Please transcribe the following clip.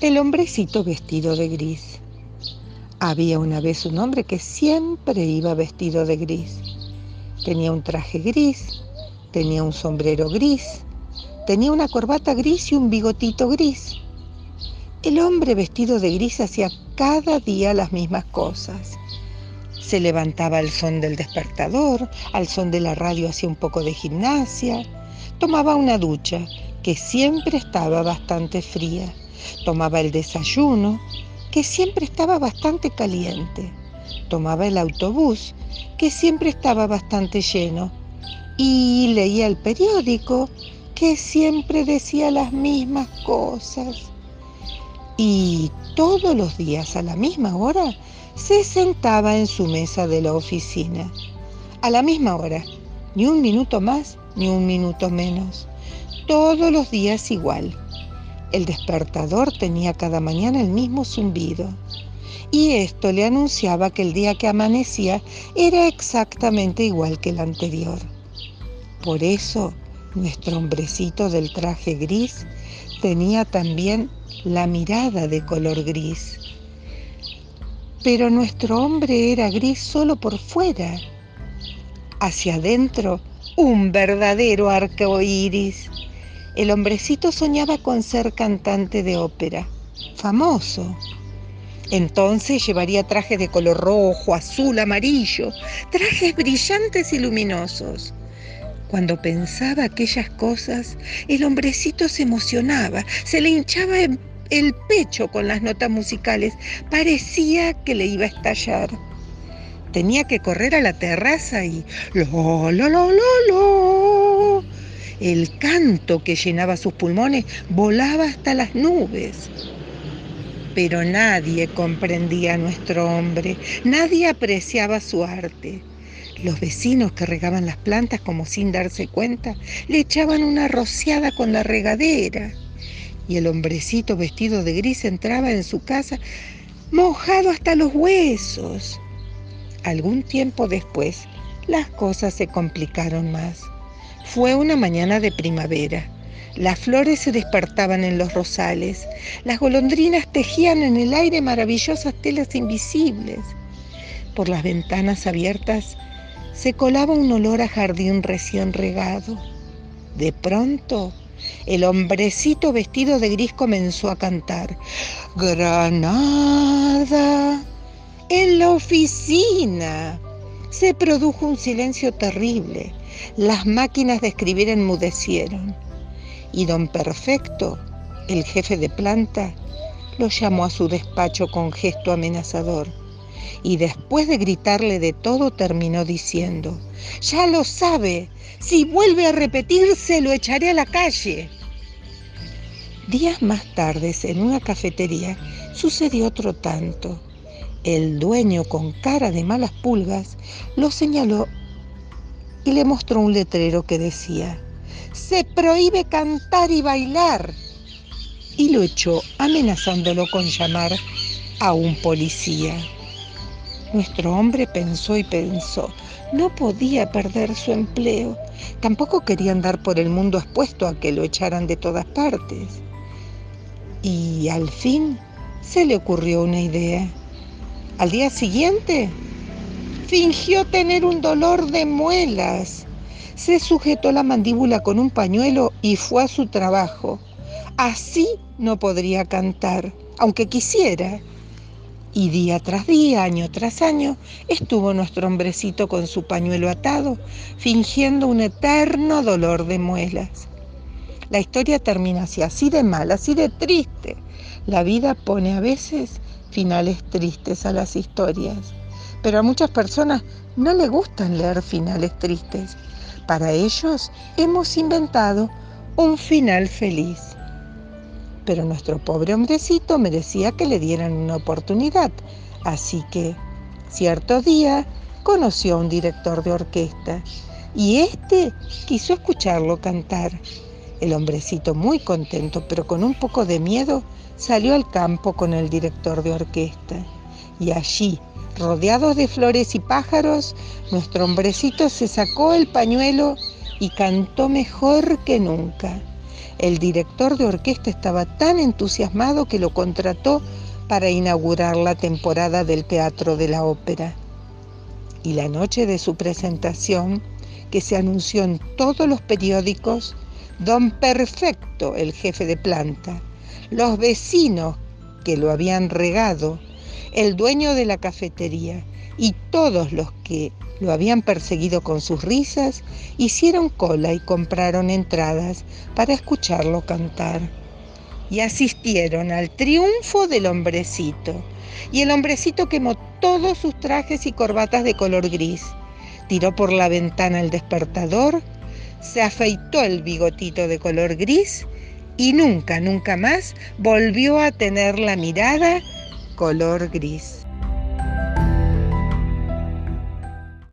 El hombrecito vestido de gris. Había una vez un hombre que siempre iba vestido de gris. Tenía un traje gris, tenía un sombrero gris, tenía una corbata gris y un bigotito gris. El hombre vestido de gris hacía cada día las mismas cosas. Se levantaba al son del despertador, al son de la radio hacía un poco de gimnasia, tomaba una ducha que siempre estaba bastante fría Tomaba el desayuno, que siempre estaba bastante caliente. Tomaba el autobús, que siempre estaba bastante lleno. Y leía el periódico, que siempre decía las mismas cosas. Y todos los días a la misma hora se sentaba en su mesa de la oficina. A la misma hora, ni un minuto más ni un minuto menos. Todos los días igual. El despertador tenía cada mañana el mismo zumbido y esto le anunciaba que el día que amanecía era exactamente igual que el anterior. Por eso, nuestro hombrecito del traje gris tenía también la mirada de color gris. Pero nuestro hombre era gris solo por fuera. Hacia adentro, un verdadero arco iris. El hombrecito soñaba con ser cantante de ópera, famoso. Entonces llevaría trajes de color rojo, azul, amarillo, trajes brillantes y luminosos. Cuando pensaba aquellas cosas, el hombrecito se emocionaba, se le hinchaba el pecho con las notas musicales, parecía que le iba a estallar. Tenía que correr a la terraza y lo, lo, lo, lo, lo el canto que llenaba sus pulmones volaba hasta las nubes. Pero nadie comprendía a nuestro hombre, nadie apreciaba su arte. Los vecinos que regaban las plantas como sin darse cuenta le echaban una rociada con la regadera. Y el hombrecito vestido de gris entraba en su casa mojado hasta los huesos. Algún tiempo después, las cosas se complicaron más. Fue una mañana de primavera. Las flores se despertaban en los rosales. Las golondrinas tejían en el aire maravillosas telas invisibles. Por las ventanas abiertas se colaba un olor a jardín recién regado. De pronto, el hombrecito vestido de gris comenzó a cantar. Granada. En la oficina. Se produjo un silencio terrible. Las máquinas de escribir enmudecieron y don Perfecto, el jefe de planta, lo llamó a su despacho con gesto amenazador y después de gritarle de todo terminó diciendo, ya lo sabe, si vuelve a repetirse lo echaré a la calle. Días más tarde, en una cafetería, sucedió otro tanto. El dueño, con cara de malas pulgas, lo señaló y le mostró un letrero que decía, se prohíbe cantar y bailar. Y lo echó amenazándolo con llamar a un policía. Nuestro hombre pensó y pensó, no podía perder su empleo, tampoco quería andar por el mundo expuesto a que lo echaran de todas partes. Y al fin se le ocurrió una idea. Al día siguiente Fingió tener un dolor de muelas. Se sujetó la mandíbula con un pañuelo y fue a su trabajo. Así no podría cantar, aunque quisiera. Y día tras día, año tras año, estuvo nuestro hombrecito con su pañuelo atado, fingiendo un eterno dolor de muelas. La historia termina así, así de mal, así de triste. La vida pone a veces finales tristes a las historias pero a muchas personas no le gustan leer finales tristes. Para ellos hemos inventado un final feliz. Pero nuestro pobre hombrecito merecía que le dieran una oportunidad, así que cierto día conoció a un director de orquesta y éste quiso escucharlo cantar. El hombrecito, muy contento, pero con un poco de miedo, salió al campo con el director de orquesta. Y allí, Rodeados de flores y pájaros, nuestro hombrecito se sacó el pañuelo y cantó mejor que nunca. El director de orquesta estaba tan entusiasmado que lo contrató para inaugurar la temporada del Teatro de la Ópera. Y la noche de su presentación, que se anunció en todos los periódicos, Don Perfecto, el jefe de planta, los vecinos que lo habían regado, el dueño de la cafetería y todos los que lo habían perseguido con sus risas, hicieron cola y compraron entradas para escucharlo cantar. Y asistieron al triunfo del hombrecito. Y el hombrecito quemó todos sus trajes y corbatas de color gris. Tiró por la ventana el despertador, se afeitó el bigotito de color gris y nunca, nunca más volvió a tener la mirada color gris.